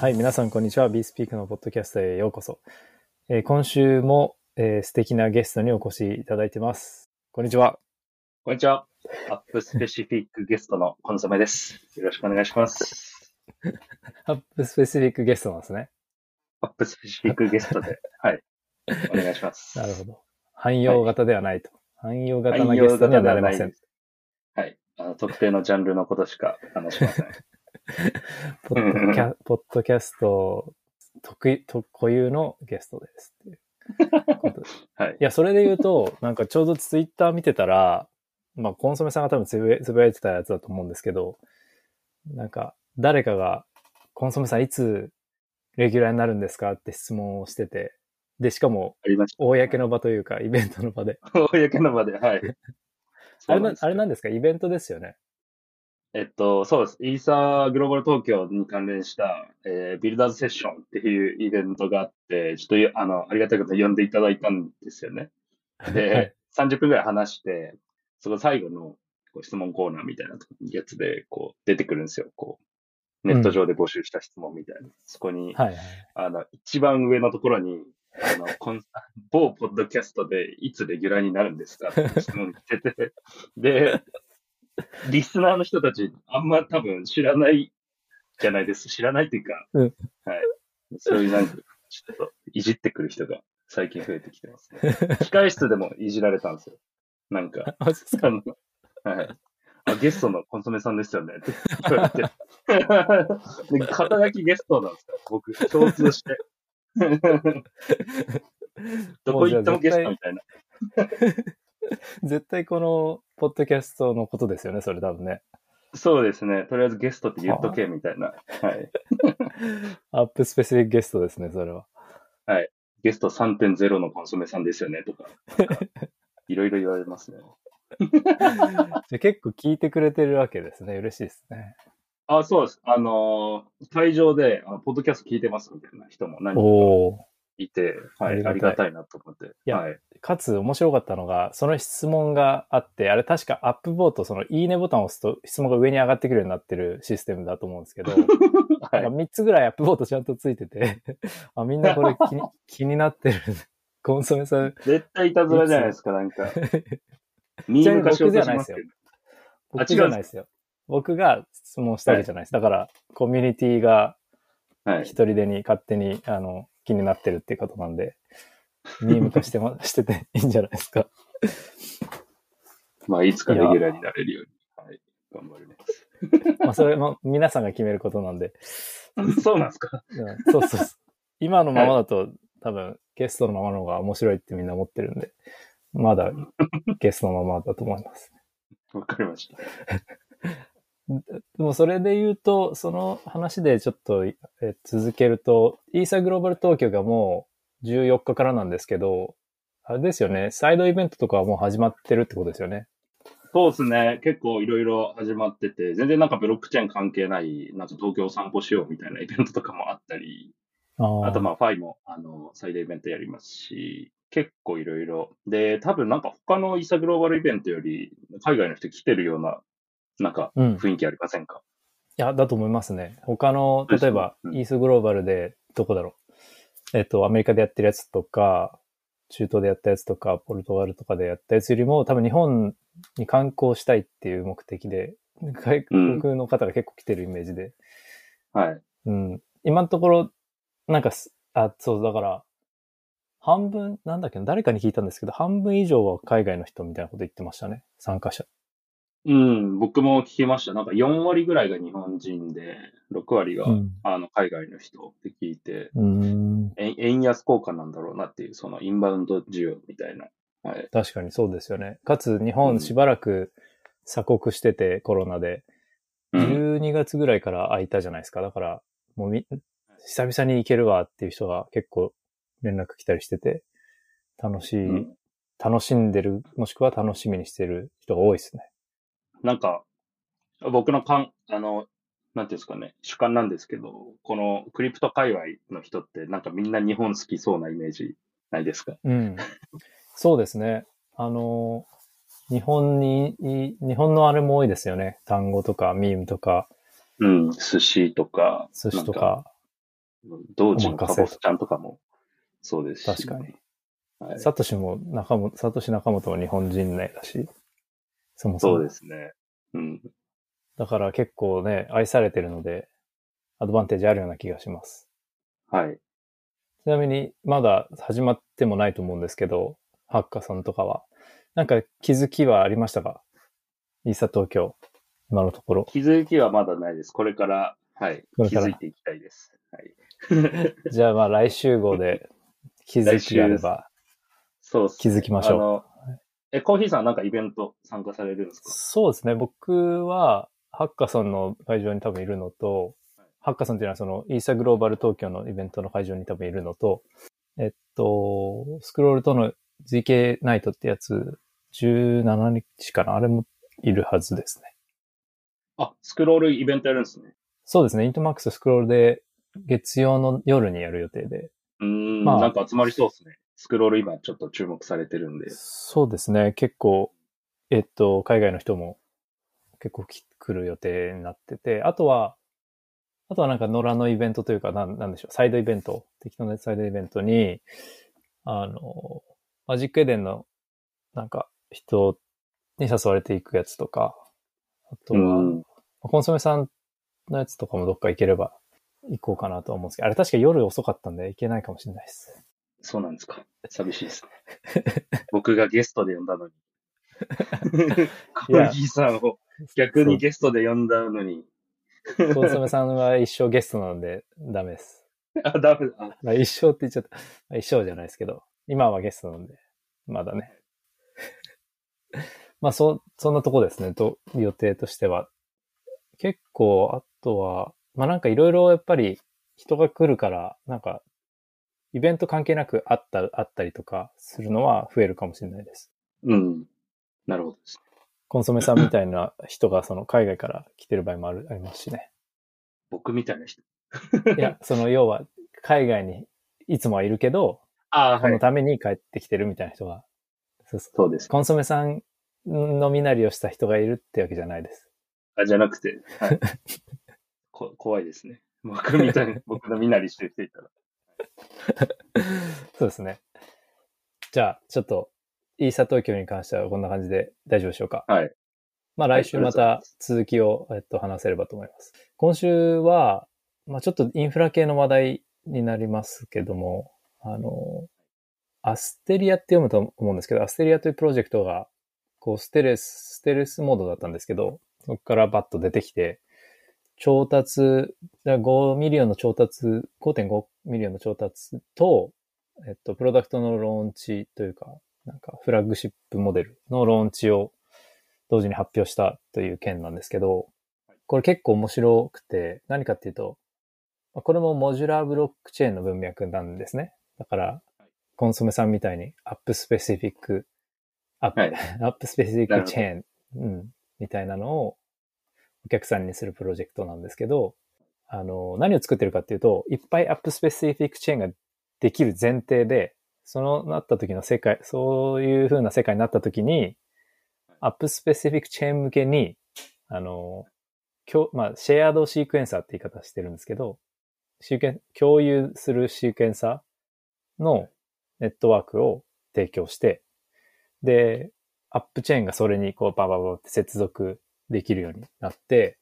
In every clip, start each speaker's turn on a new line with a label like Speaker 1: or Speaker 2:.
Speaker 1: はい、皆さんこんにちは。BeSpeak のポッドキャストへようこそ。えー今週も、えー素敵なゲストにお越しいただいてます。こんにちは。
Speaker 2: こんにちは。アップスペシフィックゲストのコンソメです。よろしくお願いします。
Speaker 1: アップスペシフィックゲストなんですね。
Speaker 2: アップスペシフィックゲストで、はい。お願いします。
Speaker 1: なるほど。汎用型ではないと。汎用型なゲストにはなれません。
Speaker 2: はい。あの特定のジャンルのことしか話しません。
Speaker 1: ポッドキャポッドキャスト得意、と固有のゲストですっていうことです。
Speaker 2: はい
Speaker 1: い。や、それで言うと、なんかちょうどツイッター見てたら、まあ、コンソメさんが多分つぶやつぶやいてたやつだと思うんですけど、なんか、誰かが、コンソメさんいつレギュラーになるんですか？って質問をしてて、で、しかも。公の場というか、イベントの場で。
Speaker 2: 公の場で、はい。
Speaker 1: あれなあれなんですか？イベントですよね。
Speaker 2: えっと、そうです。イーサーグローバル東京に関連した、えービルダーズセッションっていうイベントがあって、ちょっと、あの、ありがたいことに呼んでいただいたんですよね。で、
Speaker 1: はい
Speaker 2: 30分くらい話して、そこ最後のこう質問コーナーみたいなやつで、こう、出てくるんですよ。こう、ネット上で募集した質問みたいな。そこに、
Speaker 1: はいはい。
Speaker 2: あの、一番上のところに、あの、こん某ポッドキャストでいつレギュラーになるんですかって質問来てて、で、リスナーの人たち、あんま多分知らないじゃないです。知らないっていうか、
Speaker 1: うん
Speaker 2: はい。そういうなんか、ちょっといじってくる人が最近増えてきてますね。控室でもいじられたんですよ。なんか、
Speaker 1: あ、そうですか？
Speaker 2: はい。あ、ゲストのコンソメさんですよねって言われて。で肩書きゲストなんですよ。僕、共通して。どこ行ってもゲストみたいな。
Speaker 1: 絶対この、ポッドキャストのことですよね、それ多分ね。
Speaker 2: そうですね。とりあえずゲストって言っとけ、みたいな。はい。
Speaker 1: アップスペシフィックゲストですね、それは。
Speaker 2: ゲスト3.0のコンソメさんですよね、とか。いろいろ言われますね。
Speaker 1: じゃあ結構聞いてくれてるわけですね。嬉しいですね。
Speaker 2: あ、そうです。あのー会場で、あのポッドキャスト聞いてますみたいな人も何人か
Speaker 1: おお。
Speaker 2: いて、はい、
Speaker 1: ありがたい
Speaker 2: なと思って。
Speaker 1: いや
Speaker 2: はい。
Speaker 1: かつ面白かったのが、その質問があって、あれ確かアップボート、そのいいねボタンを押すと質問が上に上がってくるようになってるシステムだと思うんですけど、
Speaker 2: はい。
Speaker 1: なんか3つぐらいアップボートちゃんとついてて、あ、みんなこれ 気に気になってる。コンソメさん、
Speaker 2: 絶対いたずらじゃないですか、なんか。ミーム化しようとしますけど。
Speaker 1: 僕じゃないですよ。僕が質問したわけじゃないです。だから、コミュニティが
Speaker 2: はい。
Speaker 1: 一人でに勝手に、あの、気になってるっていうことなんで、ミーム化してま、してていいんじゃないですか。
Speaker 2: まあ、いつかレギュラーになれるように、はい、頑張ります。
Speaker 1: まあ、それも皆さんが決めることなんで、
Speaker 2: そうなんですか？
Speaker 1: うんそうそう。今のままだと、多分、ゲストのままの方が面白いってみんな思ってるんで、まだゲストのままだと思います。
Speaker 2: わかりました。
Speaker 1: でもそれで言うと、その話でちょっとえ続けると、イーサグローバル東京がもう14日からなんですけど、あれですよね、サイドイベントとかはもう始まってるってことですよね。
Speaker 2: そうですね。結構いろいろ始まってて、全然なんかブロックチェーン関係ない、なんか東京を散歩しようみたいなイベントとかもあったり、
Speaker 1: あ
Speaker 2: あとまあ、ファイも、あの、サイドイベントやりますし、結構いろいろ。で、多分なんか他のイーサグローバルイベントより、海外の人来てるような、なんか
Speaker 1: うん。い
Speaker 2: 雰囲気ありませんか、
Speaker 1: や、だと思いますね。他の、例えば、
Speaker 2: うん
Speaker 1: イースグローバルで、どこだろう？えっと、アメリカでやってるやつとか、中東でやったやつとか、ポルトガルとかでやったやつよりも、多分日本に観光したいっていう目的で、外国の方が結構来てるイメージで、
Speaker 2: はい。
Speaker 1: うん。今のところ、なんかす、あ、そう、だから、半分、なんだっけな、誰かに聞いたんですけど、半分以上は海外の人みたいなこと言ってましたね。参加者。
Speaker 2: うん、僕も聞きました。なんか4割ぐらいが日本人で、6割が、
Speaker 1: うん。
Speaker 2: あの、海外の人って聞いて、
Speaker 1: うーん。
Speaker 2: 円円安効果なんだろうなっていう、そのインバウンド需要みたいな。はい。
Speaker 1: 確かにそうですよね。かつ、日
Speaker 2: うん
Speaker 1: 本しばらく鎖国してて、コロナで、
Speaker 2: うん。
Speaker 1: 12月ぐらいから空いたじゃないですか。だから、もうみ、久々に行けるわっていう人が結構連絡来たりしてて、楽しい、
Speaker 2: うん
Speaker 1: 楽しんでる、もしくは楽しみにしてる人が多いですね。
Speaker 2: なんか、僕のかん、あの、なんていうんですかね、主観なんですけど、このクリプト界隈の人って、なんかみんな日本好きそうなイメージないですか？
Speaker 1: うん。そうですね。あの、日本に、い日本のあれも多いですよね。単語とか、ミームとか、
Speaker 2: うん、寿司とか、
Speaker 1: 寿司とか。
Speaker 2: 道中のカボスちゃんとかもそうですし。
Speaker 1: 確かに。
Speaker 2: はい、
Speaker 1: サトシも中本、サトシ中本も日本人ねだし、そもそも。
Speaker 2: そうですね。うん。
Speaker 1: だから結構ね、愛されてるので、アドバンテージあるような気がします。
Speaker 2: はい。
Speaker 1: ちなみに、まだ始まってもないと思うんですけど、ハッカソンとかは。なんか気づきはありましたか？イーサ東京、今のところ。
Speaker 2: 気づきはまだないです。これから、はい。気づいていきたいです。はい。
Speaker 1: じゃあまあ来週号で気づきがあれば
Speaker 2: そう
Speaker 1: 気づきましょう。
Speaker 2: え、コーヒーさんなんかイベント参加されるんですか？
Speaker 1: そうですね。僕は、ハッカソンの会場に多分いるのと、ハッカソンっていうのはそのイーサグローバル東京のイベントの会場に多分いるのと、えっと、スクロールとの ZK ナイトってやつ、17日かな？あれもいるはずですね。
Speaker 2: あ、スクロールイベントやるんですね。
Speaker 1: そうですね。イントマックススクロールで月曜の夜にやる予定で。
Speaker 2: うーん、
Speaker 1: まあ
Speaker 2: なんか集まりそうですね。スクロール今ちょっと注目されてるんで。
Speaker 1: そうですね。結構、えっと、海外の人も結構き来る予定になってて、あとは、あとはなんか野良のイベントというか、なんなんでしょう、サイドイベント、適当なサイドイベントに、あの、マジックエデンのなんか人に誘われていくやつとか、あとは、
Speaker 2: うん。
Speaker 1: コンソメさんのやつとかもどっか行ければ行こうかなと思うんですけど、あれ確か夜遅かったんで行けないかもしれないです。
Speaker 2: そうなんですか。寂しいですね。僕がゲストで呼んだのに。コーヒーさんを逆にゲストで呼んだのに。
Speaker 1: コンソメさんは一生ゲストなのでダメです。
Speaker 2: あ、ダメだ。
Speaker 1: まあ、一生って言っちゃった。まあ一生じゃないですけど、今はゲストなんで、まだね。まあ、そ、そんなとこですね、と、予定としては。結構、あとは、まあなんかいろいろやっぱり人が来るから、なんか、イベント関係なくあった、あったりとかするのは増えるかもしれないです。
Speaker 2: うん。なるほどです。
Speaker 1: コンソメさんみたいな人がその海外から来てる場合もある、ありますしね。
Speaker 2: 僕みたいな人。
Speaker 1: いや、その要は、海外にいつもはいるけど、
Speaker 2: ああ、はい。
Speaker 1: このために帰ってきてるみたいな人が、そうそう
Speaker 2: そうです。
Speaker 1: コンソメさんの身なりをした人がいるってわけじゃないです。
Speaker 2: あ、じゃなくて、はい。こ怖いですね。僕みたいに、僕の身なりしてる人いたら。
Speaker 1: そうですね。じゃあ、ちょっと、イーサ東京に関してはこんな感じで大丈夫でしょうか？
Speaker 2: はい。
Speaker 1: まあ来週また続きを、えっと、話せればと思います。今週は、まあちょっとインフラ系の話題になりますけども、あの、アステリアって読むと思うんですけど、アステリアというプロジェクトが、こう、ステルス、ステルスモードだったんですけど、そこからバッと出てきて、調達、5 million の調達、5.5 million の調達と、えっと、プロダクトのローンチというか、なんかフラッグシップモデルのローンチを同時に発表したという件なんですけど、これ結構面白くて、何かっていうと、まあこれも modular blockchain の文脈なんですね。だから、コスモスさんみたいに app specific、app、
Speaker 2: はい。
Speaker 1: app specific chain、うん、みたいなのをお客さんにするプロジェクトなんですけど、あの、何を作ってるかっていうと、いっぱい app specific chain ができる前提で、そのなった時の世界、そういう風な世界になった時に、アップスペシフィックチェーン向けに、あの、共まあ、シェアードシークエンサーって言い方してるんですけど、シーケン共有するシークエンサーのネットワークを提供して、で、アップチェーンがそれにこうバババって接続できるようになって、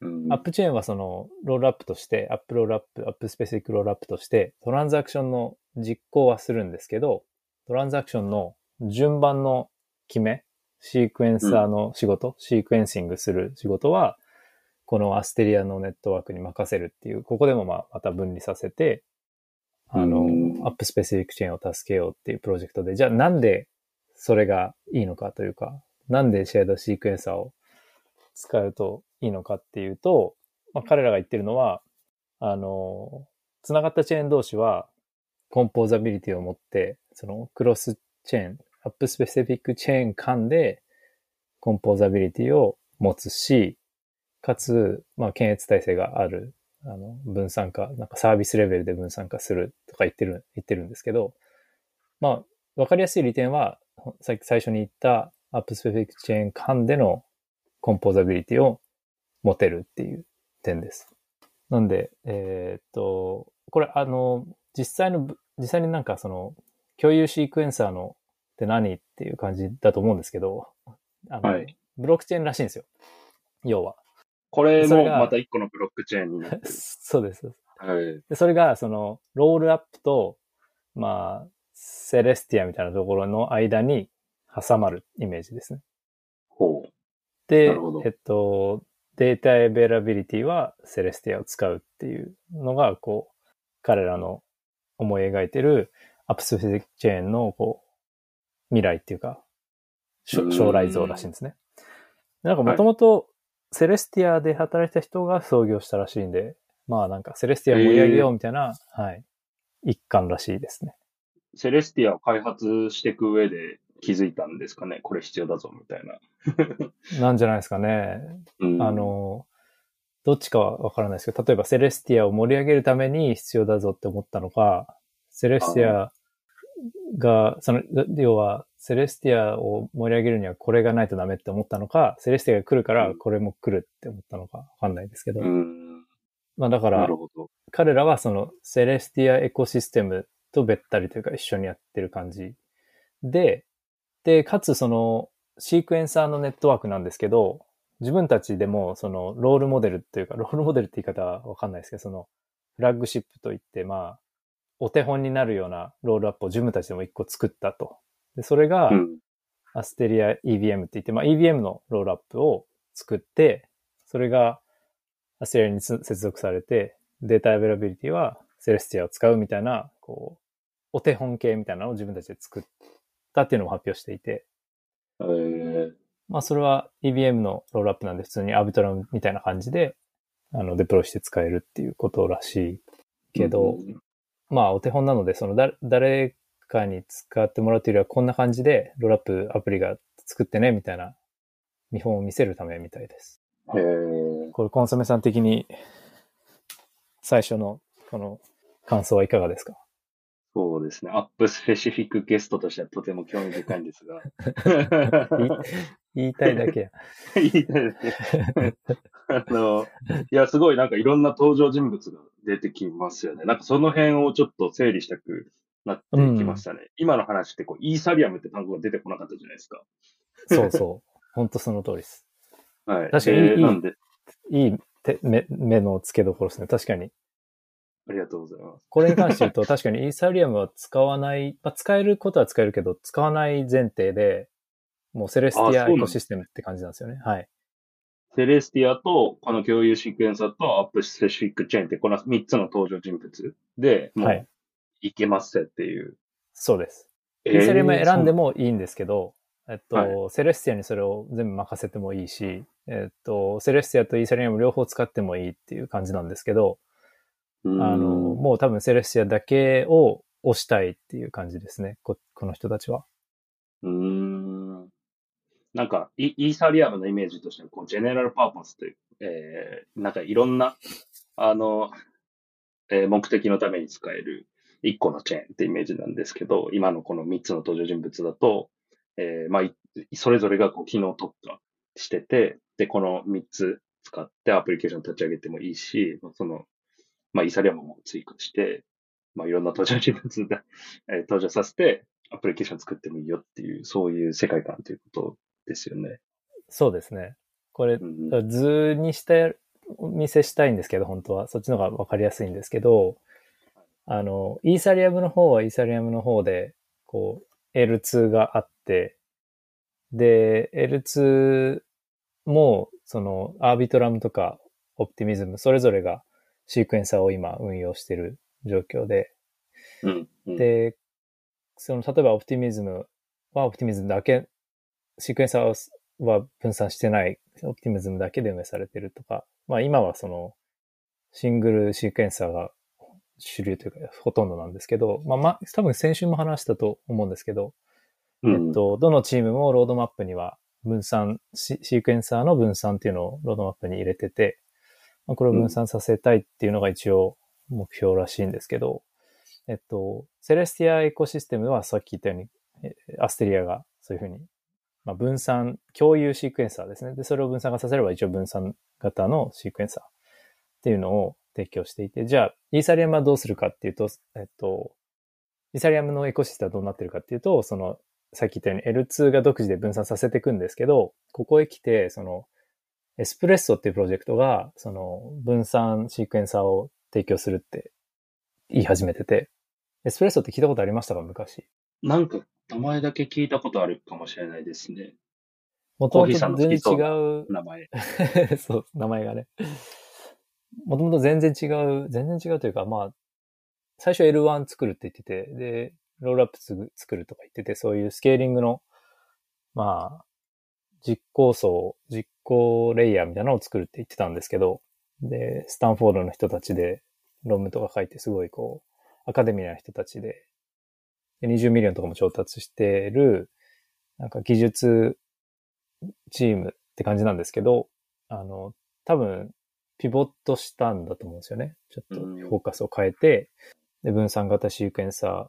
Speaker 2: うん。
Speaker 1: アップチェーンはそのロールアップとして、アップロールアップ、アップスペシフィックロールアップとして、トランザクションの実行はするんですけど、トランザクションの順番の決め、シークエンサーの仕事、シークエンシングする仕事は、このアステリアのネットワークに任せるっていう、ここでもまあまた分離させて、あの
Speaker 2: うん、
Speaker 1: アップスペシフィックチェーンを助けようっていうプロジェクトで、じゃあなんでそれがいいのかというか、なんでシェードシークエンサーを使うといいのかっていうと、まあ、彼らが言ってるのは、あの、つながったチェーン同士は、コンポーザビリティを持って、そのクロスチェーン、アップスペシフィックチェーン間で、コンポーザビリティを持つし、かつ、まあ、検閲体制がある、あの、分散化、なんかサービスレベルで分散化するとか言ってる、言ってるんですけど、まあ、わかりやすい利点は、さっき最初に言ったアップスペシフィックチェーン間でのコンポーザビリティを持てるっていう点です。なんで、えーっと、これ、あの、実際の、実際になんかその、共有シークエンサーのって何っていう感じだと思うんですけど、あの、
Speaker 2: はい
Speaker 1: ブロックチェーンらしいんですよ。要は。
Speaker 2: これもまた一個のブロックチェーンになってる。
Speaker 1: そうです。
Speaker 2: はい。
Speaker 1: で、それが、その、ロールアップと、まあ、セレスティアみたいなところの間に挟まるイメージですね。
Speaker 2: ほう。
Speaker 1: でえっと、 data availability はセレスティアを使うっていうのが、こう、彼らの思い描いてる app specific chain の、こう、未来っていうか、将来像らしいんですね。なんかもともとセレスティアで働いた人が創業したらしいんで、まあなんかセレスティア盛り上げようみたいな、はい、一環らしいですね。
Speaker 2: セレスティアを開発していく上で気づいたんですかねこれ必要だぞ、みたいな。
Speaker 1: なんじゃないですかね。
Speaker 2: うん
Speaker 1: あ、の、どっちかはわからないですけど、例えばセレスティアを盛り上げるために必要だぞって思ったのか、セレスティアが、その、要は、セレスティアを盛り上げるにはこれがないとダメって思ったのか、セレスティアが来るからこれも来るって思ったのかわかんないですけど、
Speaker 2: うん。
Speaker 1: まあだから。彼らはそのセレスティアエコシステムとべったりというか一緒にやってる感じで、で、かつそのシークエンサーのネットワークなんですけど、自分たちでもそのロールモデルというか、ロールモデルって言い方はわかんないですけど、そのフラッグシップといって、まあ、お手本になるようなロールアップを自分たちでも一個作ったと。で、それが
Speaker 2: うん。
Speaker 1: アステリア EVM って言って、まあ EVM のロールアップを作って、それがアステリアにつ接続されて、 data availability はセレスティアを使うみたいな、こう、お手本系みたいなのを自分たちで作ったっていうのを発表していて、
Speaker 2: えー、
Speaker 1: まあそれは EVM のロールアップなんで普通にアービトラムみたいな感じで、あの、デプロイして使えるっていうことらしいけど、
Speaker 2: うん
Speaker 1: まあお手本なので、そのだ、誰かに使ってもらうというよりはこんな感じでロールアップアプリが作ってね、みたいな見本を見せるためみたいです。
Speaker 2: へー。
Speaker 1: これコンソメさん的に最初のこの感想はいかがですか？
Speaker 2: そうですね。アップスペシフィックゲストとしてはとても興味深いんですが。
Speaker 1: 言いたいだけや。
Speaker 2: 言いたいですね。あの、いや、すごいなんかいろんな登場人物が出てきますよね。なんかその辺をちょっと整理したくなってきましたね。今の話ってこう、イーサリアムって単語が出てこなかったじゃないですか。
Speaker 1: そうそう。本当その通りです。
Speaker 2: はい。
Speaker 1: 確かにいい
Speaker 2: なんで、
Speaker 1: いい手目目の付けどころですね。確かに。
Speaker 2: ありがとうございます。
Speaker 1: これに関して言うと、確かにイーサリアムは使わない、まあ、使えることは使えるけど、使わない前提で、もうセレスティアエコシステムって感じなんですよね。はい。
Speaker 2: セレスティアと、この共有シークエンサーとアップスペシフィックチェーンって、この3つの登場人物で、も、
Speaker 1: はいう
Speaker 2: いけますっていう。
Speaker 1: そうです。
Speaker 2: え
Speaker 1: イーサリアム選んで
Speaker 2: も、
Speaker 1: もいいんですけど、えっと、
Speaker 2: は
Speaker 1: セレスティアにそれを全部任せてもいいし、えっと、セレスティアとイーサリアム両方使ってもいいっていう感じなんですけど、
Speaker 2: うん
Speaker 1: あの、もう多分セレスティアだけを押したいっていう感じですね。ここの人たちは。
Speaker 2: うーん。なんか、イイーサリアムのイメージとしては、こう、 general purpose という、えー、なんかいろんな、あの、えー目的のために使える一個のチェーンってイメージなんですけど、今のこの3つの登場人物だと、えー、まあ、いそれぞれがこう機能特化してて、で、この3つ使ってアプリケーション立ち上げてもいいし、その、まあ、イーサリアムも追加して、まあ、いろんな登場人物で、えー登場させて、アプリケーション作ってもいいよっていう、そういう世界観ということですよね。
Speaker 1: そうですね。これ
Speaker 2: う、ん
Speaker 1: 図にして、お見せしたいんですけど、本当は。そっちの方がわかりやすいんですけど、あの、イーサリアムの方はイーサリアムの方で、こう、L2 があって、で、L2 も、その、アービトラムとか、オプティミズム、それぞれがシークエンサーを今運用している状況で、
Speaker 2: うん。うん、
Speaker 1: で、その、例えばオプティミズムはオプティミズムだけ、シークエンサーは分散してない、オプティミズムだけで運営されてるとか、まあ今はその、シングルシークエンサーが主流というか、ほとんどなんですけど、まあまあ、多分先週も話したと思うんですけど、
Speaker 2: うん。
Speaker 1: えっと、どのチームもロードマップには分散、シシークエンサーの分散っていうのをロードマップに入れてて、まあ、これを分散させたいっていうのが一応目標らしいんですけど、えっと、セレスティアエコシステムはさっき言ったように、えアステリアがそういうふうに、まあ、分散、共有シークエンサーですね。で、それを分散化させれば一応分散型のシークエンサーっていうのを提供していて、じゃあ、イーサリアムはどうするかっていうと、えっと、イーサリアムのエコシステムはどうなってるかっていうと、その、さっき言ったように L2 が独自で分散させていくんですけど、ここへ来て、その、エスプレッソっていうプロジェクトが、その、分散シークエンサーを提供するって言い始めてて、エスプレッソって聞いたことありましたか？昔。
Speaker 2: なんか、名前だけ聞いたことあるかもしれないですね。
Speaker 1: もともと全然違う、
Speaker 2: 名前。
Speaker 1: そう、名前がね。もともと全然違う、全然違うというか、まあ、最初 L1 作るって言ってて、で、ロールアップ作るとか言ってて、そういうスケーリングの、まあ、実行層、実行レイヤーみたいなのを作るって言ってたんですけど、で、スタンフォードの人たちで論文とか書いて、すごいこう、アカデミーな人たちで、で20 million とかも調達してる、なんか技術チームって感じなんですけど、あの、多分、ピボットしたんだと思うんですよね。ちょっと
Speaker 2: うん
Speaker 1: フォーカスを変えて、で、分散型 sequencer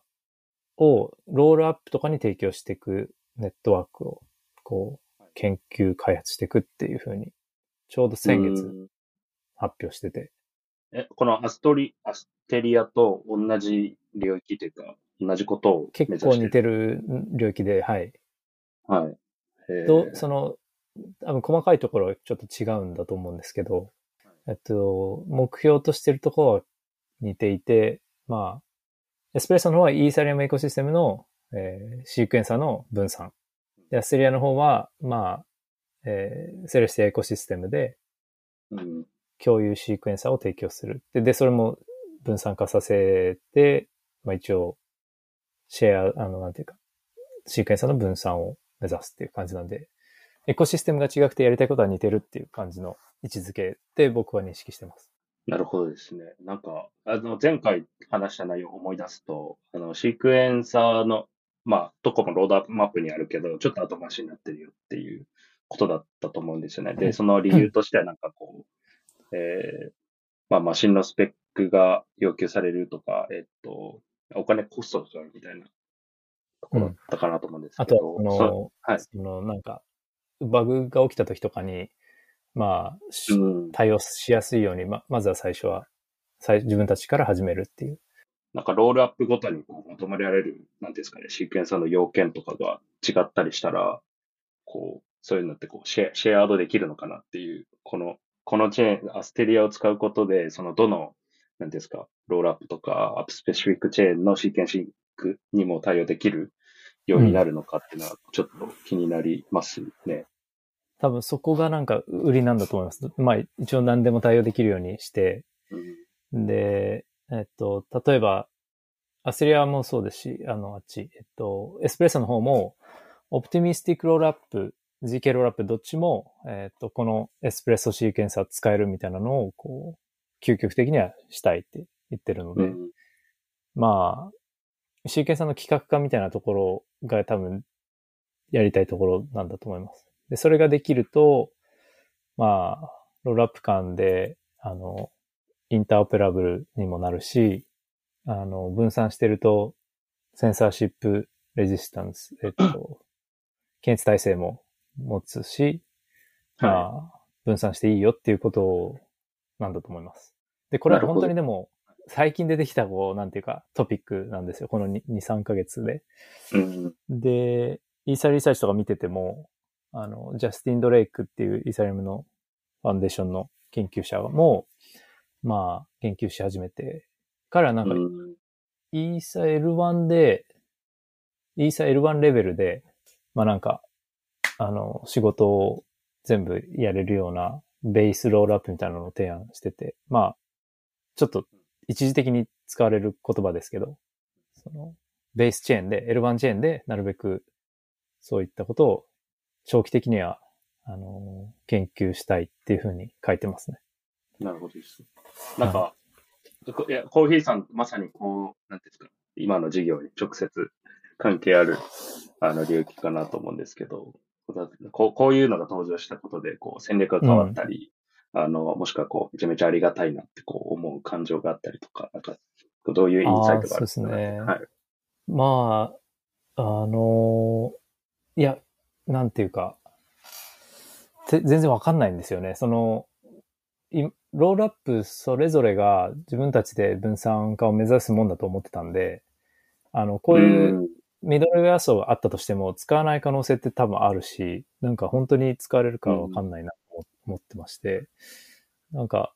Speaker 1: ーをロールアップとかに提供していくネットワークを、こう、研究開発していくっていう風に、ちょうど先月
Speaker 2: うん
Speaker 1: 発表してて、
Speaker 2: え、このアストリ、アステリアと同じ領域というか、同じことを
Speaker 1: 結構似てる領域で、はい。
Speaker 2: はい。えー
Speaker 1: と、その、多分細かいところはちょっと違うんだと思うんですけど、えっと、目標としてるところは似ていて、まあ、エスプレッソの方はイーサリアムエコシステムの、えーシークエンサーの分散。で、アステリアの方は、まあ、えーセレスティアエコシステムで
Speaker 2: うん
Speaker 1: 共有シークエンサーを提供する。で、で、それも分散化させて、まあ一応、シェア、あの、なんていうか、シークエンサーの分散を目指すっていう感じなんで、エコシステムが違くてやりたいことは似てるっていう感じの位置づけで僕は認識してます。
Speaker 2: なるほどですね。なんか、あの、前回話した内容を思い出すと、あの、シークエンサーの、まあ、どこもロードマップにあるけど、ちょっと後回しになってるよっていうことだったと思うんですよね。で、
Speaker 1: うん
Speaker 2: その理由としてはなんかこう、えーまあ、マシンのスペックが要求されるとか、えっと、お金コストがかかるみたいなところだったかなと思うんです
Speaker 1: あ
Speaker 2: けど、
Speaker 1: と、あ
Speaker 2: そ
Speaker 1: の、
Speaker 2: はい
Speaker 1: その、なんか、バグが起きた時とかに、まあ、対応しやすいように、ま、まずは最初は、最自分たちから始めるっていう。
Speaker 2: なんかロールアップごとにこう求められる、なんですかね、シークエンサーの要件とかが違ったりしたら、こう、そういうのってこうシェア、シェアードできるのかなっていう、この、このチェーン、アステリアを使うことで、そのどの、なんですか、ロールアップとか、アップスペシフィックチェーンのシーケンシングにも対応できるようになるのかっていうのは、ちょっと気になりますね。
Speaker 1: 多分そこがなんか売りなんだと思います。まあ一応何でも対応できるようにして、
Speaker 2: うん
Speaker 1: で、えっと、例えば、アステリアもそうですし、あの、あっち、えっと、エスプレッソの方も、オプティミスティックロールアップ、GK ロールアップどっちも、えっと、このエスプレッソシーケンサー使えるみたいなのを、こう、究極的にはしたいって言ってるので、
Speaker 2: うん。
Speaker 1: まあ、シーケンサーの企画化みたいなところが多分やりたいところなんだと思います。で、それができると、まあ、ロールアップ間で、あの、インターオペラブルにもなるし、あの、分散してると、センサーシップレジスタンス、えっと、検閲体制も持つし、
Speaker 2: は
Speaker 1: まあ、分散していいよっていうことなんだと思います。で、これは本当にでも、最近出てきた、こう、なんていうか、トピックなんですよ。この2、3ヶ月で。
Speaker 2: い。うん。
Speaker 1: で、イーサリサーチとか見てても、あの、ジャスティン・ドレイクっていうイーサリアムのファンデーションの研究者も、まあ、研究し始めて、彼はなんか、
Speaker 2: うん
Speaker 1: イーサ L1 で、イーサ L1 レベルで、まあなんか、あの、仕事を全部やれるようなベースロールアップみたいなのを提案してて、まあ、ちょっと一時的に使われる言葉ですけど、その、ベースチェーンで、L1 チェーンでなるべくそういったことを長期的には、あの、研究したいっていうふうに書いてますね。
Speaker 2: なるほどです。なんか、こいや、コーヒーさん、まさにこう、なんですか、今の事業に直接関係ある、あの、領域かなと思うんですけど、こうこういうのが登場したことで、こう、戦略が変わったり、あの、もしくはこう、めちゃめちゃありがたいなってこう思う感情があったりとか、なんか、どういうインサイトがあるん
Speaker 1: あーそうですね
Speaker 2: はい。
Speaker 1: まあ、あのいや、なんていうか、ぜ全然わかんないんですよね。その、いロールアップそれぞれが自分たちで分散化を目指すもんだと思ってたんで、あの、こういうミドルウェア層があったとしても使わない可能性って多分あるし、なんか本当に使われるかわかんないなと思ってまして、なんか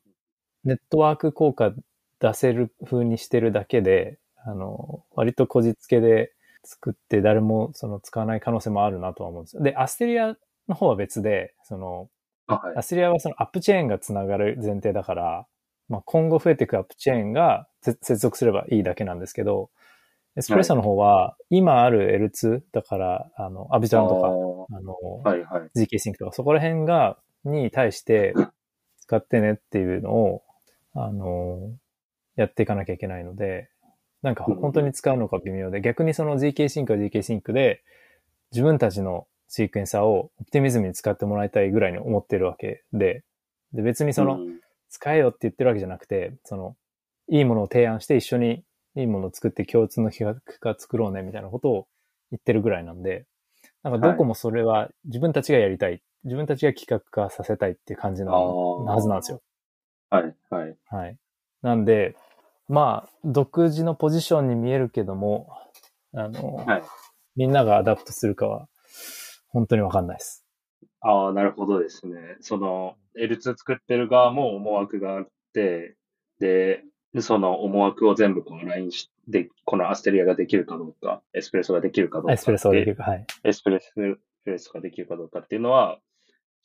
Speaker 1: ネットワーク効果出せる風にしてるだけで、あの、割とこじつけで作って誰もその使わない可能性もあるなとは思うんですよ。で、アステリアの方は別で、その、
Speaker 2: あはい。
Speaker 1: アステリアはそのアップチェーンがつながる前提だから、まあ、今後増えていくアップチェーンが接接続すればいいだけなんですけど、エスプレッソの方は、今ある L2、だから、あの、アビジョンとか、あの、
Speaker 2: はいはい。
Speaker 1: zkSync とか、そこら辺が、に対して使ってねっていうのを、あの、やっていかなきゃいけないので、なんか本当に使うのか微妙で、逆にその GK シンクは GK シンクで、自分たちの sequencer を Optimism に使ってもらいたいぐらいに思ってるわけで、で別にその、
Speaker 2: うん
Speaker 1: 使えよって言ってるわけじゃなくて、その、いいものを提案して一緒にいいものを作って共通の規格化作ろうねみたいなことを言ってるぐらいなんで、なんかどこもそれは自分たちがやりたい、自分たちが規格化させたいっていう感じなはずなんですよ。
Speaker 2: はいはい。
Speaker 1: はい。なんで、まあ、独自のポジションに見えるけども、あの、
Speaker 2: はい
Speaker 1: みんなが adopt するかは、本当にわかんないです。
Speaker 2: ああ、なるほどですね。その、L2 作ってる側も思惑があって、で、その思惑を全部このラインしで、この Astria ができるかどうか、 Espresso ができるかどうか。
Speaker 1: Espresso ができるか、はい。
Speaker 2: Espresso ができるかどうかっていうのは、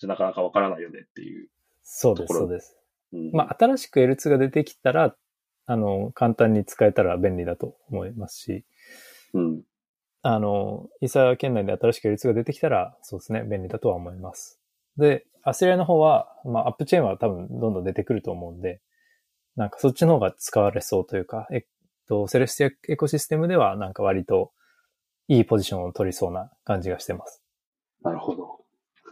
Speaker 2: なかなかわからないよねっていう。
Speaker 1: そうです、
Speaker 2: ところ
Speaker 1: そうです。
Speaker 2: うん
Speaker 1: まあ、新しく L2 が出てきたら、あの、簡単に使えたら便利だと思いますし、
Speaker 2: うん。
Speaker 1: あの、イーサー圏内で新しく L2 が出てきたら、そうですね、便利だとは思います。で、アステリアの方は、まあ、アップチェーンは多分どんどん出てくると思うんで、なんかそっちの方が使われそうというか、えっと、セレスティアエコシステムではなんか割といいポジションを取りそうな感じがしてます。
Speaker 2: なるほど。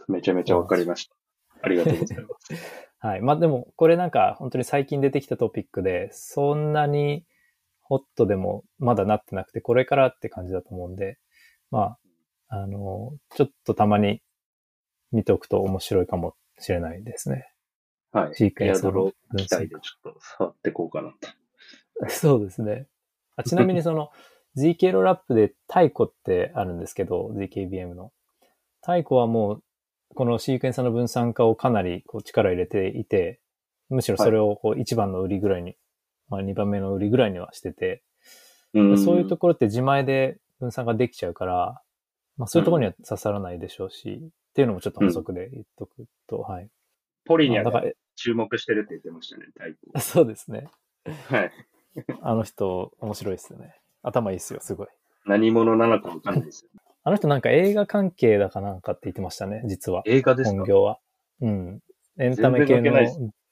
Speaker 2: めちゃめちゃわかりました。ありがとうございます。
Speaker 1: はい。まあでも、これなんか本当に最近出てきたトピックで、そんなにホットでもまだなってなくて、これからって感じだと思うんで、まあ、あの、ちょっとたまに見ておくと面白いかもしれないですね。
Speaker 2: はい。
Speaker 1: シークエンスの分
Speaker 2: 機体
Speaker 1: 析
Speaker 2: でちょっと触っていこうかなと。
Speaker 1: そうですね。あちなみにその GK ローラップで太鼓ってあるんですけど、GKBM の。太鼓はもう、このシークエンサーの分散化をかなりこう力入れていて、むしろそれをこう一番の売りぐらいに、まあ二番目の売りぐらいにはしてて、
Speaker 2: うん
Speaker 1: そういうところって自前で分散ができちゃうから、まあそういうところには刺さらないでしょうし、っていうのもちょっと補足で言っとくと、はい。
Speaker 2: ポリニャが注目してるって言ってましたね、タイプ。
Speaker 1: そうですね。
Speaker 2: はい。
Speaker 1: あの人面白いですよね。頭いいですよ、すごい。
Speaker 2: 何者なのかわかんないですよ。
Speaker 1: あの人なんか映画関係だかなんかって言ってましたね、実は。
Speaker 2: 映画ですか？
Speaker 1: 本業は。うん。エンタメ系の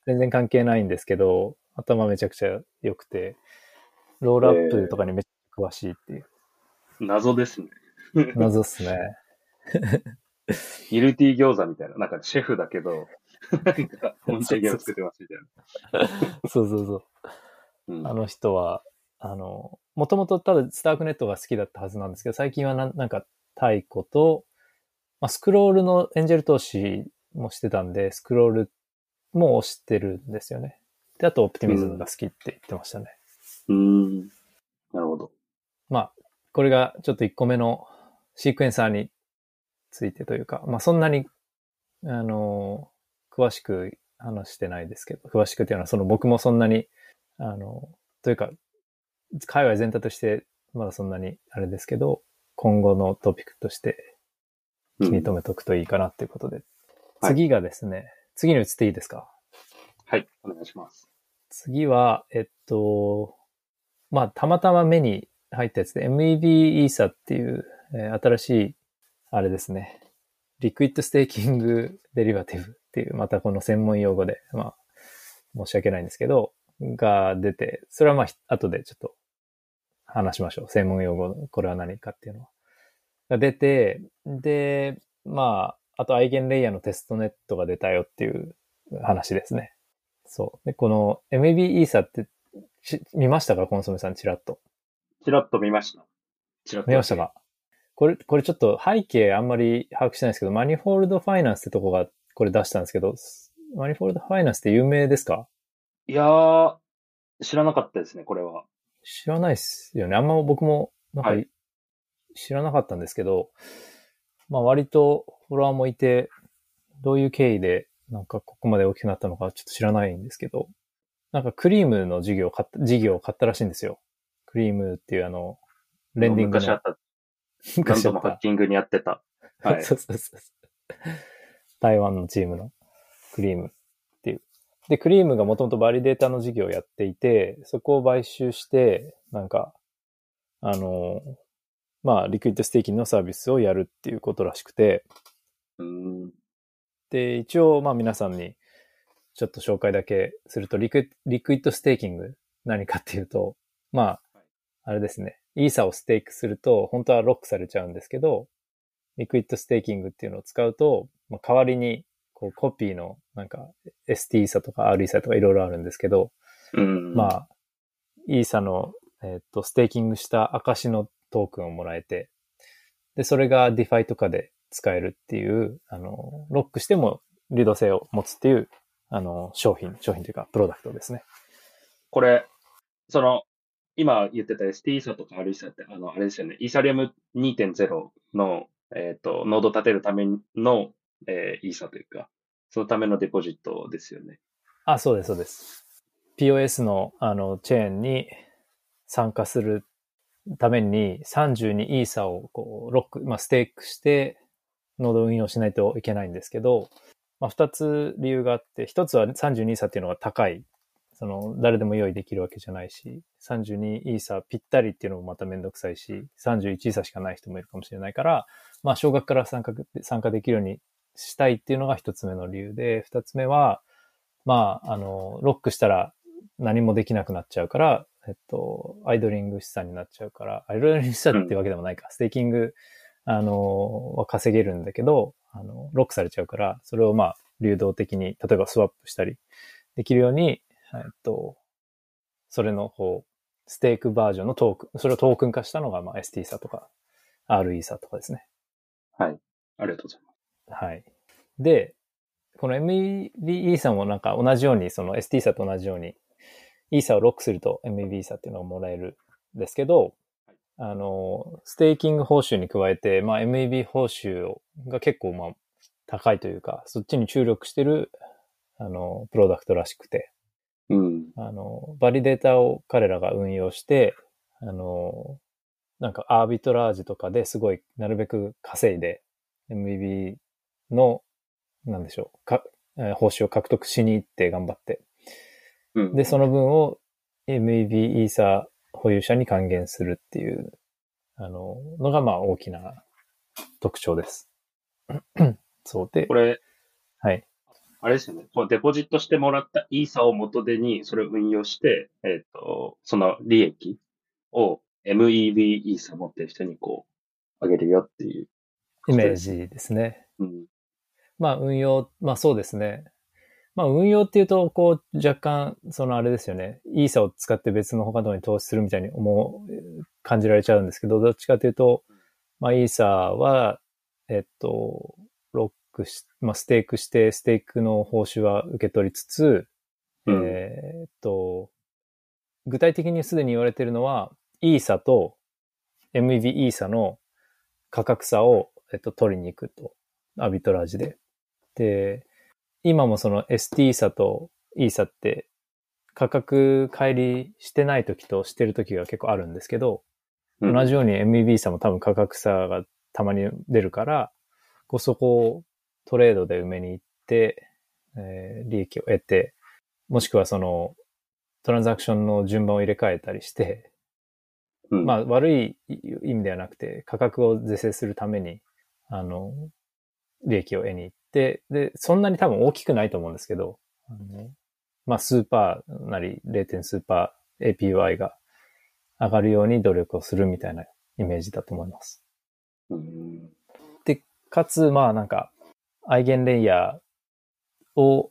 Speaker 2: 全然関係ない
Speaker 1: んですけど、頭めちゃくちゃ良くて、ロールアップとかにめっちゃ詳しいっていう。
Speaker 2: 謎ですね。
Speaker 1: 謎っすね。
Speaker 2: ギルティ餃子みたいな。なんかシェフだけど、なんか、本チェゲを作ってますみたい
Speaker 1: そうそうそう。
Speaker 2: な。うん
Speaker 1: あの人は、あの、もともとただスタークネットが好きだったはずなんですけど、最近はなんなんか太鼓と、まあ、スクロールのエンジェル投資もしてたんで、スクロールも推してるんですよね。で、あとオプティミズムが好きって言ってましたね。
Speaker 2: うーん。なるほど。
Speaker 1: まあ、これがちょっと1個目のシークエンサーについてというか、まあそんなに、あの、詳しく話してないですけど、詳しくっていうのはその僕もそんなに、あの、というか、界隈全体としてまだそんなにあれですけど、今後のトピックとして気に留めとくといいかなっていうことで。
Speaker 2: はい
Speaker 1: 次がですね、次に移っていいですか？
Speaker 2: はい、お願いします。
Speaker 1: 次は、えっと、まあ、たまたま目に入ったやつで MEB イーサっていう、えー新しい、あれですね。 liquid staking derivative っていう、またこの専門用語で、まあ、申し訳ないんですけど、が出て、それはまあ、後でちょっと話しましょう。専門用語、これは何かっていうのは。が出て、で、まあ、あとアイゲンレイヤーのテストネットが出たよっていう話ですね。そう。で、この MAB イーサってし見ましたか？コンソメさん、チラッと。
Speaker 2: チラッと見ました。チラッと
Speaker 1: 見ましたか？これ、これちょっと背景あんまり把握してないですけど、マニフォールドファイナンスってとこがこれ出したんですけど、マニフォールドファイナンスって有名ですか？
Speaker 2: いやー、知らなかったですね、これは。
Speaker 1: 知らないっすよね。あんま僕も、なんか、
Speaker 2: はい
Speaker 1: 知らなかったんですけど、まあ割とフォロワーもいて、どういう経緯で、なんかここまで大きくなったのかちょっと知らないんですけど、なんかクリームの事業を買った、事業を買ったらしいんですよ。クリームっていうあの、レンディングの。
Speaker 2: 昔あった、何
Speaker 1: 昔あった
Speaker 2: ハッ。キングにやってた。はい。
Speaker 1: そうそうそう。台湾のチームのクリームっていう。で、クリームがもともとバリデータの事業をやっていて、そこを買収して、なんか、あの、まあ、 liquid staking のサービスをやるっていうことらしくて、
Speaker 2: うーん。
Speaker 1: で、一応、まあ皆さんにちょっと紹介だけすると、リクイ liquid staking 何かっていうと、まあ、あれですね。イーサをステークすると、本当はロックされちゃうんですけど、 liquid staking っていうのを使うと、まあ、代わりに、こう、コピーの、なんか、ST イーサとか R イーサとかいろいろあるんですけど、
Speaker 2: うん。
Speaker 1: まあ、イーサの、えっ、と、ステーキングした証のトークンをもらえて、で、それが DeFi とかで使えるっていう、あの、ロックしても流動性を持つっていう、あの、商品、商品というか、プロダクトですね。
Speaker 2: これ、その、今言ってた ST イーサとか R イーサって、あの、あれですよね。イーサリアム2.0の、えっ、と、ノード立てるための、えーイーサというか、そのためのデポジットですよね。
Speaker 1: あ、そうです、そうです。POS の、あの、チェーンに参加するために32イーサをこうロック、まあ、ステークして、ノード運用しないといけないんですけど、まあ、二つ理由があって、一つは32イーサっていうのが高い。その、誰でも用意できるわけじゃないし、32イーサぴったりっていうのもまためんどくさいし、31イーサしかない人もいるかもしれないから、まあ、少額から参加、参加できるようにしたいっていうのが一つ目の理由で、二つ目は、まあ、あの、ロックしたら何もできなくなっちゃうから、えっと、アイドリング資産になっちゃうから、アイドリング資産っていうわけでもないか、ステーキング、あの、は稼げるんだけど、あの、ロックされちゃうから、それをまあ、流動的に、例えばスワップしたりできるように、えっと、それの方、ステークバージョンのトークン、それをトークン化したのが、まあ、ST サとか、RE サとかですね。
Speaker 2: はい。ありがとうございます。
Speaker 1: はい。で、この MEV サもなんか同じように、その ST サと同じように、イーサをロックすると MEV サっていうのがもらえるんですけど、あの、ステーキング報酬に加えて、まあ MEV 報酬をが結構まあ高いというか、そっちに注力してる、あの、プロダクトらしくて、
Speaker 2: うん。
Speaker 1: あの、バリデータを彼らが運用して、あの、なんかアービトラージとかですごいなるべく稼いで、MVB の、なんでしょう、か、えー報酬を獲得しに行って頑張って。
Speaker 2: うん。
Speaker 1: で、その分を MVB イーサ保有者に還元するっていう、あの、のがまあ大きな特徴です。そうで
Speaker 2: こ、れ、
Speaker 1: はい。
Speaker 2: あれですよね。こうデポジットしてもらったイーサを元手に、それを運用して、えっ、と、その利益を MEV イーサ持ってる人にこう、あげるよっていう。
Speaker 1: イメージですね。
Speaker 2: うん。
Speaker 1: まあ運用、まあそうですね。まあ運用っていうと、こう若干、そのあれですよね。イーサを使って別の他のに投資するみたいに思う、感じられちゃうんですけど、どっちかというと、まあイーサは、えっと、ロックし、まあステークして、ステークの報酬は受け取りつつ、
Speaker 2: うん
Speaker 1: えーっと、具体的にすでに言われているのは、イーサと MEV イーサの価格差を、えっと、取りに行くと。アビトラージで。で、今もその ST イーサとイーサって価格乖離してない時としてる時が結構あるんですけど、
Speaker 2: うん。
Speaker 1: 同じように MEV 差も多分価格差がたまに出るから、こうそこをトレードで埋めに行って、えー利益を得て、もしくはそのトランザクションの順番を入れ替えたりして、
Speaker 2: うん。
Speaker 1: まあ悪い意味ではなくて価格を是正するために、あの、利益を得に行って、で、そんなに多分大きくないと思うんですけど、あのまあ数パーなり 0. 数パー APY が上がるように努力をするみたいなイメージだと思います。
Speaker 2: うん
Speaker 1: で、かつ、まあなんか、アイゲンレイヤーを、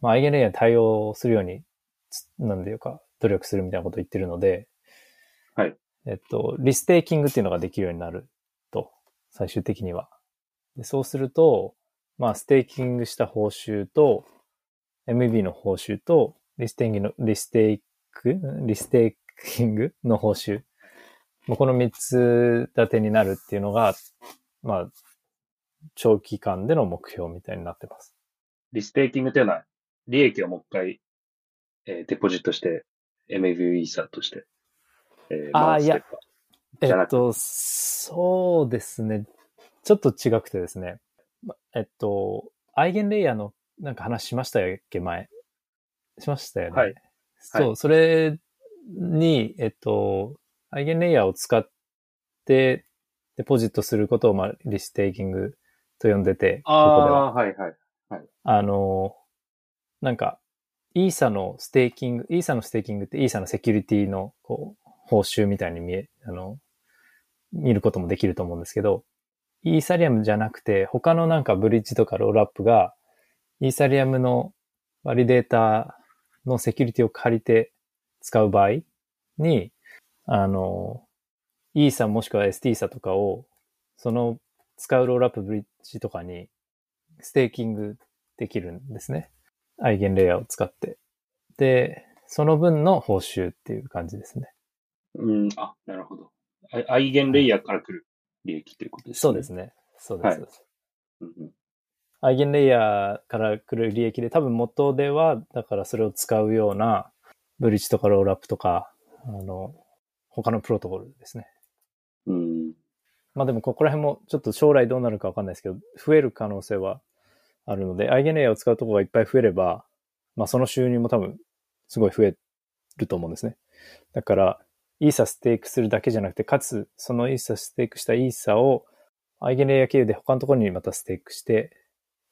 Speaker 1: まあアイゲンレイヤーに対応するように、つなんていうか、努力するみたいなことを言ってるので、
Speaker 2: はい。
Speaker 1: えっと、リステーキングっていうのができるようになると、最終的には。でそうすると、まあステーキングした報酬と、MEV の報酬と、リスティングの、リステークリステーキングの報酬。もうこの三つ立てになるっていうのが、まあ、長期間での目標みたいになってます。
Speaker 2: リステーキングというのは、利益をもう一回、えーデポジットして、MAV イーサーとして、えー
Speaker 1: あーいやえっと、そうですね。ちょっと違くてですね。まえっと、アイゲンレイヤーのなんか話しましたよっけ、前？しましたよね。
Speaker 2: はい
Speaker 1: そう、
Speaker 2: は
Speaker 1: それに、えっと、 EigenLayer を使ってデポジットすることを、まあ、 restaking と呼んでて、ここでは。
Speaker 2: ああ、はいはい。
Speaker 1: あの、なんか、イーサのステーキング、イーサのステーキングってイーサのセキュリティの、こう、報酬みたいに見え、あの、見ることもできると思うんですけど、Ethereum じゃなくて、他のなんかブリッジとかロールアップが、 Ethereum の validator のセキュリティを借りて使う場合に、あの、イーサもしくは ST サとかを、その使う rollup ブリッジとかにステーキングできるんですね。 EigenLayer を使って。で、その分の報酬っていう感じですね。
Speaker 2: うん、あ、なるほど。アイアイゲンレイヤーから来る利益ということですね。
Speaker 1: そうですね。そうです。
Speaker 2: はい
Speaker 1: そう
Speaker 2: んうん。
Speaker 1: アイゲンレイヤーから来る利益で多分元では、だからそれを使うようなブリッジとかロールアップとか、あの、他のプロトコルですね。
Speaker 2: うん。
Speaker 1: まあでもここら辺もちょっと将来どうなるかわかんないですけど、増える可能性はあるので、アイゲンレイヤーを使うところがいっぱい増えれば、まあその収入も多分すごい増えると思うんですね。だから、イーサステークするだけじゃなくて、かつそのイーサステークしたイーサをアイゲンレイヤー経由で他のところにまたステークして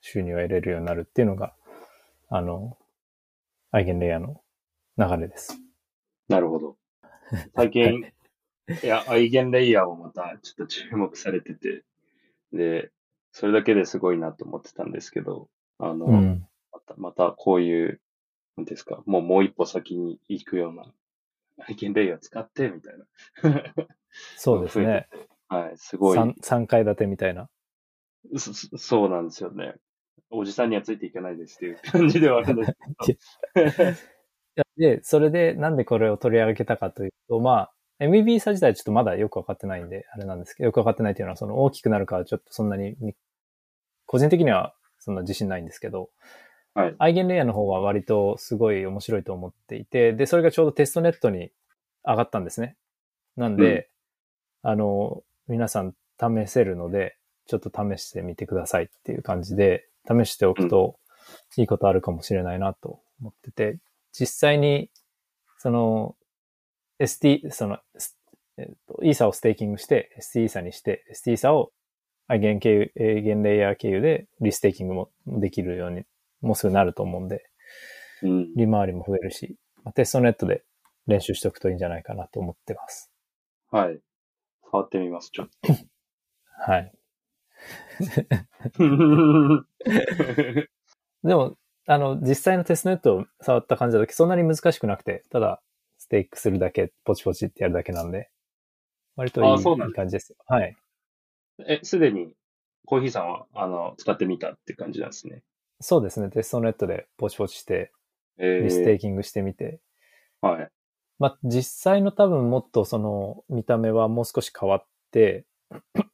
Speaker 1: 収入を得れるようになるっていうのが、あの、アイゲンレイヤーの流れです。
Speaker 2: なるほど。最近、いや、アイゲンレイヤーもまたちょっと注目されてて、で、それだけですごいなと思ってたんですけど、あの、
Speaker 1: うん。
Speaker 2: また、またこういう、なんですか、もうもう一歩先に行くような、アイゲンレイヤー使って、みたいな。
Speaker 1: そうですね。
Speaker 2: はい、すごい。
Speaker 1: 3, 3階建てみたいな。
Speaker 2: そそそうなんですよね。おじさんにはついていけないですっていう感じではあるんですけど。
Speaker 1: で、それでなんでこれを取り上げたかというと、まあ、MEB 差自体ちょっとまだよくわかってないんで、あれなんですけど、よくわかってないというのは、その大きくなるかはちょっとそんなにみ、個人的にはそんな自信ないんですけど、
Speaker 2: はい。
Speaker 1: アイゲンレイヤーの方は割とすごい面白いと思っていて、で、それがちょうどテストネットに上がったんですね。なんで、あの、皆さん試せるので、ちょっと試してみてくださいっていう感じで、試しておくといいことあるかもしれないなと思ってて、実際に、その、ST、その、すえっと、イーサをステーキングして、ST イーサにして、ST イーサをアイゲン経由、アイゲンレイヤー経由でリステーキングもできるようにもうすぐなると思うんで、
Speaker 2: うん。
Speaker 1: 利回りも増えるし、まあテストネットで練習しておくといいんじゃないかなと思ってます。
Speaker 2: はい。触ってみます、ちょっと。
Speaker 1: はい。でも、あの、実際のテストネットを触った感じだとそんなに難しくなくて、ただ、ステークするだけ、ポチポチってやるだけなんで、割といい
Speaker 2: あそうなんだ
Speaker 1: いい感じですよ。はい。
Speaker 2: え、すでに、コーヒーさんは、あの、使ってみたって感じなんですね。
Speaker 1: そうですね。テストネットでポチポチして、
Speaker 2: え
Speaker 1: リステーキングしてみて、
Speaker 2: ー、はい。
Speaker 1: まあ、実際の多分もっとその見た目はもう少し変わって、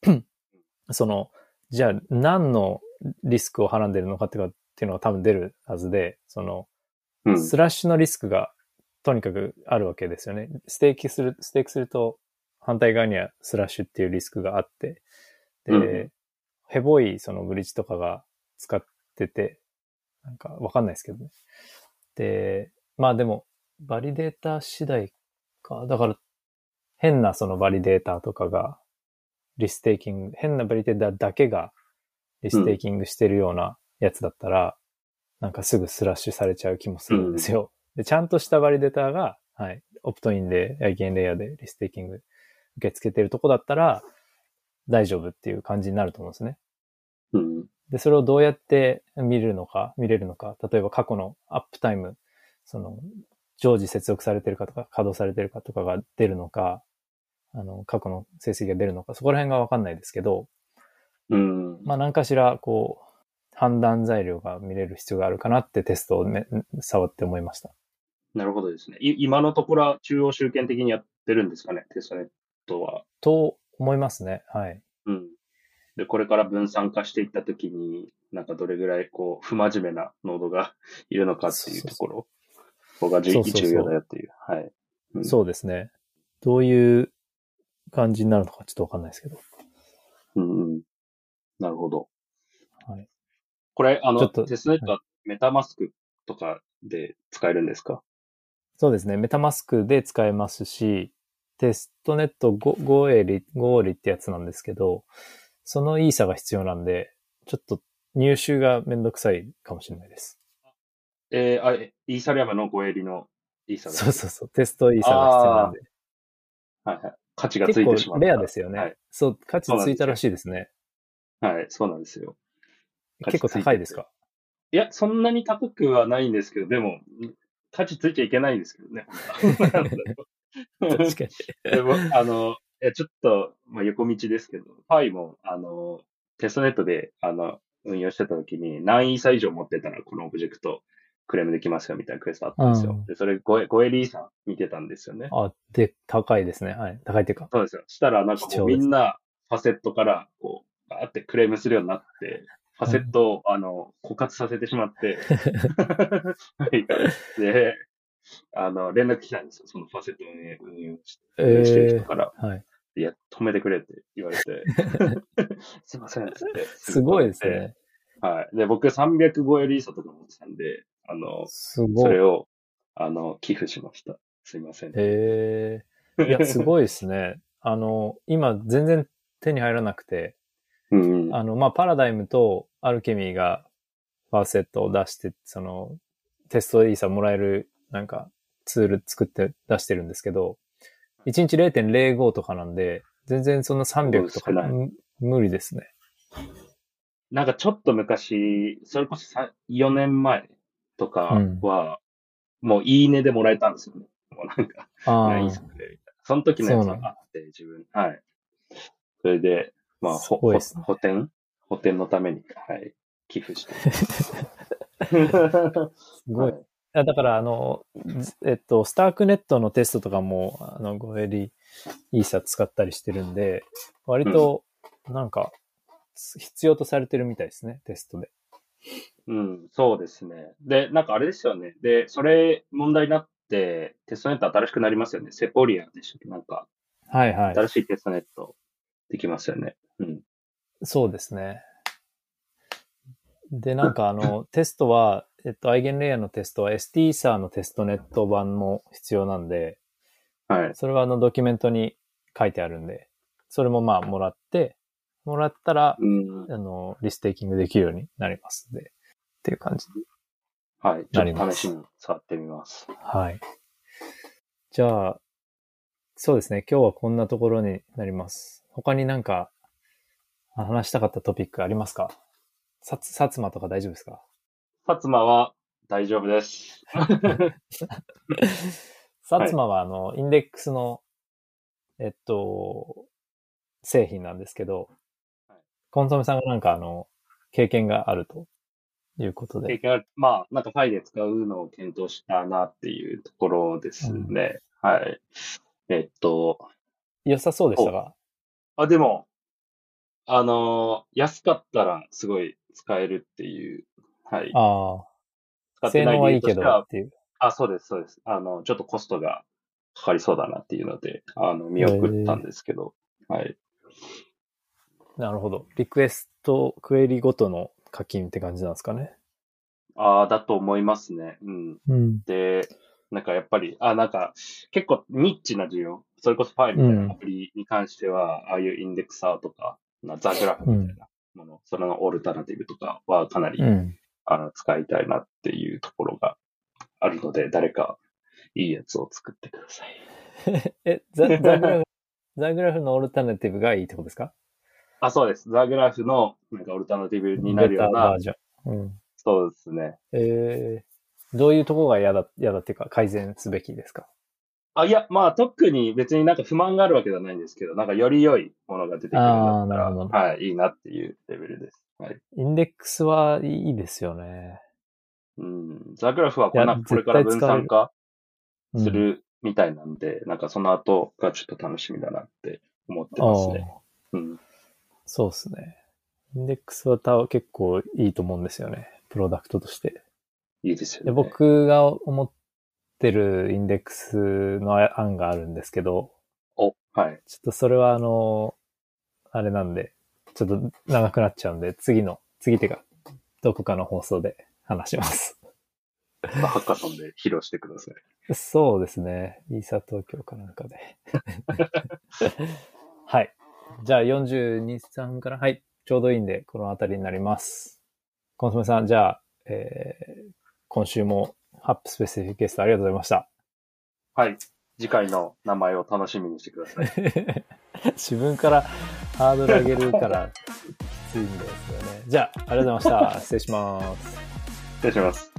Speaker 1: その、じゃあ何のリスクをはらんでるのかっていうかっていうのが多分出るはずで、その、
Speaker 2: うん。
Speaker 1: スラッシュのリスクがとにかくあるわけですよね。ステーキする、ステーキすると反対側にはスラッシュっていうリスクがあって、で、
Speaker 2: うん
Speaker 1: ヘボいそのブリッジとかが使ってて、なんかわかんないですけどね。で、まあでも、 validator 次第か。だから、変なその validator とかが、 restaking、変な validator だけが restaking してるようなやつだったら、なんかすぐスラッシュされちゃう気もするんですよ。で、ちゃんとした validator が、はい、 opt-in で、 EigenLayer で restaking 受け付けてるとこだったら、大丈夫っていう感じになると思うんですね。
Speaker 2: うん。
Speaker 1: で、それをどうやって見れるのか、見れるのか、例えば過去の uptime、その、常時接続されてるかとか、稼働されてるかとかが出るのか、あの、過去の成績が出るのか、そこら辺がわかんないですけど、
Speaker 2: うん。
Speaker 1: まあ何かしら、こう、判断材料が見れる必要があるかなってテストをめ触って思いました。
Speaker 2: なるほどですね。い今のところは中央集権的にやってるんですかね、テストネットは。
Speaker 1: と思いますね。はい。
Speaker 2: うん。で、これから分散化していったときに、なんかどれぐらいこう、不真面目なノードが いるのかっていうところ、ここが重要だよっていう。はい。うん
Speaker 1: そうですね。どういう感じになるのかちょっとわかんないですけど。
Speaker 2: うんうん。なるほど。
Speaker 1: はい。
Speaker 2: これ、あの、
Speaker 1: ちょっと
Speaker 2: テストネットはメタマスクとかで使えるんですか？
Speaker 1: そうですね。メタマスクで使えますし、テストネット 5, 5エリ、5エリってやつなんですけど、そのイーサが必要なんで、ちょっと入手がめんどくさいかもしれないです。
Speaker 2: えー、あ、イーサリアムの5エリのイーサが
Speaker 1: そうそうそう。テストイーサが必要なんで。
Speaker 2: はいはい。価値がついてしまった。
Speaker 1: レアですよね。
Speaker 2: はい。
Speaker 1: そう、価値ついたらしいですね。
Speaker 2: はい、そうなんですよ。
Speaker 1: 結構高いですか？
Speaker 2: いや、そんなに高くはないんですけど、でも、価値ついちゃいけないんですけどね。
Speaker 1: 確かに。
Speaker 2: でも、あの、いやちょっと、まあ、横道ですけど、ファイも、あの、テストネットで、あの、運用してた時に、何イーサ以上持ってたら、このオブジェクト、クレームできますよ、みたいなクエストあったんですよ。
Speaker 1: うん
Speaker 2: で、それ5、5エリーさん見てたんですよね。
Speaker 1: あ、で、高いですね。はい。高いっていうか。
Speaker 2: そうですよ。したら、なんかみんな、ファセットから、こう、バーってクレームするようになって、ファセットを、あの、枯渇させてしまって、はい。で、あの、連絡来たんですよ。そのファセット運営運用してる
Speaker 1: ー
Speaker 2: 人から。
Speaker 1: はい。
Speaker 2: いや、止めてくれって言われて、すいません、つって。
Speaker 1: すごいですね。
Speaker 2: はい。で、僕305エリーサとか持ってたんで、あの。それを、あの、寄付しました。すいません。
Speaker 1: ええいや、すごいですね。あの、今全然手に入らなくて、
Speaker 2: うんうん。
Speaker 1: あの、まあ、パラダイムとアルケミーがファーセットを出して、その、テストイーサもらえる、なんか、ツール作って出してるんですけど、1日0.05とかなんで、全然そんな300とか無理ですね。
Speaker 2: なんかちょっと昔、それこそさ4年前とかは、もういいねでもらえたんですよね。もうなんか、いな。その時のやつがあって、自分。はい。それで、まあ、
Speaker 1: す
Speaker 2: ほ、ほ
Speaker 1: ね
Speaker 2: 補填？補填のために、はい、寄付して。
Speaker 1: すごい。
Speaker 2: はい
Speaker 1: あだから、あの、ずえっと、スタークネットのテストとかも、あの、ゴエリイーサ使ったりしてるんで、割と、なんか、必要とされてるみたいですね、テストで。
Speaker 2: うん、そうですね。で、なんかあれですよね。で、それ問題になって、テストネット新しくなりますよね。セポリアでしたっけ？なんか、
Speaker 1: はいはい。
Speaker 2: 新しいテストネットできますよね。うん。
Speaker 1: そうですね。で、なんかあの、テストは、えっと、アイゲンレイヤーのテストは ST サーのテストネット版も必要なんで、
Speaker 2: はい。
Speaker 1: それはあのドキュメントに書いてあるんで、それもまあもらって、もらったら、
Speaker 2: うん。
Speaker 1: あの、リステーキングできるようになりますんで、っていう感じ。
Speaker 2: はい。ちょ
Speaker 1: なります
Speaker 2: っと試しに触ってみます。
Speaker 1: はい。じゃあ、そうですね。今日はこんなところになります。他になんか、あ話したかったトピックありますか？さつ、薩摩とか大丈夫ですか？
Speaker 2: 薩摩は大丈夫です。
Speaker 1: 薩摩はあの、インデックスの、えっと、製品なんですけど
Speaker 2: はい、
Speaker 1: コンソメさんがなんかあの、経験があるということで。
Speaker 2: 経験ある。まあ、なんかファイで使うのを検討したなっていうところですね。はい。えっと、
Speaker 1: 良さそうでしたが。
Speaker 2: あ、でも、あのー安かったらすごい使えるっていう、はい。
Speaker 1: ああ、性
Speaker 2: 使ってない
Speaker 1: 能はいいけど
Speaker 2: ては
Speaker 1: っていう。
Speaker 2: あ、そうです、そうです。あの、ちょっとコストがかかりそうだなっていうので、あの、見送ったんですけど、はい。
Speaker 1: なるほど。リクエスト、クエリごとの課金って感じなんですかね。
Speaker 2: ああ、だと思いますね。うん。
Speaker 1: うん。
Speaker 2: で、なんかやっぱり、あ、なんか、結構ニッチな需要。それこそファイルみたいなアプリに関しては、ああいうインデックサーとか、なザグラフみたいなもの、それのオルタナティブとかはかなり、
Speaker 1: うん。
Speaker 2: あの、使いたいなっていうところがあるので、誰かいいやつを作ってください。
Speaker 1: え、ザザグラフ、ザグラフのオルタナティブがいいってことですか？
Speaker 2: あ、そうです。ザグラフの、なんかオルタナティブになるような
Speaker 1: ベタバー、ジョン。うん。
Speaker 2: そうですね。
Speaker 1: えー、どういうところが嫌だ、嫌だっていうか改善すべきですか？
Speaker 2: あ、いや、まあ特に別になんか不満があるわけではないんですけど、なんかより良いものが出てくるんだ
Speaker 1: あー
Speaker 2: ったら、
Speaker 1: なるほど
Speaker 2: はい、いいなっていうレベルです。はい。
Speaker 1: インデックスはいいですよね。
Speaker 2: うん。ザグラフはここれから分散化
Speaker 1: うん
Speaker 2: するみたいなんで、なんかその後がちょっと楽しみだなって思ってますね。うん。
Speaker 1: そうですね。インデックスはた結構いいと思うんですよね。プロダクトとして。で
Speaker 2: いいですよね。
Speaker 1: 僕が思ってるインデックスの案があるんですけど、
Speaker 2: お、はい。
Speaker 1: ちょっとそれはあの、あれなんで、ちょっと長くなっちゃうんで、次の、次ってか、どこかの放送で話します。
Speaker 2: まあハッカソンで披露してください。
Speaker 1: そうですね。イーサ東京かなんかで。はい。じゃあ42、3から、はい。ちょうどいいんで、この辺りになります。コンソメさん、じゃあ、えー、今週もハップスペシフィックゲストありがとうございました。
Speaker 2: はい。次回の名前を楽しみにしてください。
Speaker 1: 自分からハードル上げるからきついんですよね。じゃあ、ありがとうございました。失礼します。
Speaker 2: 失礼します。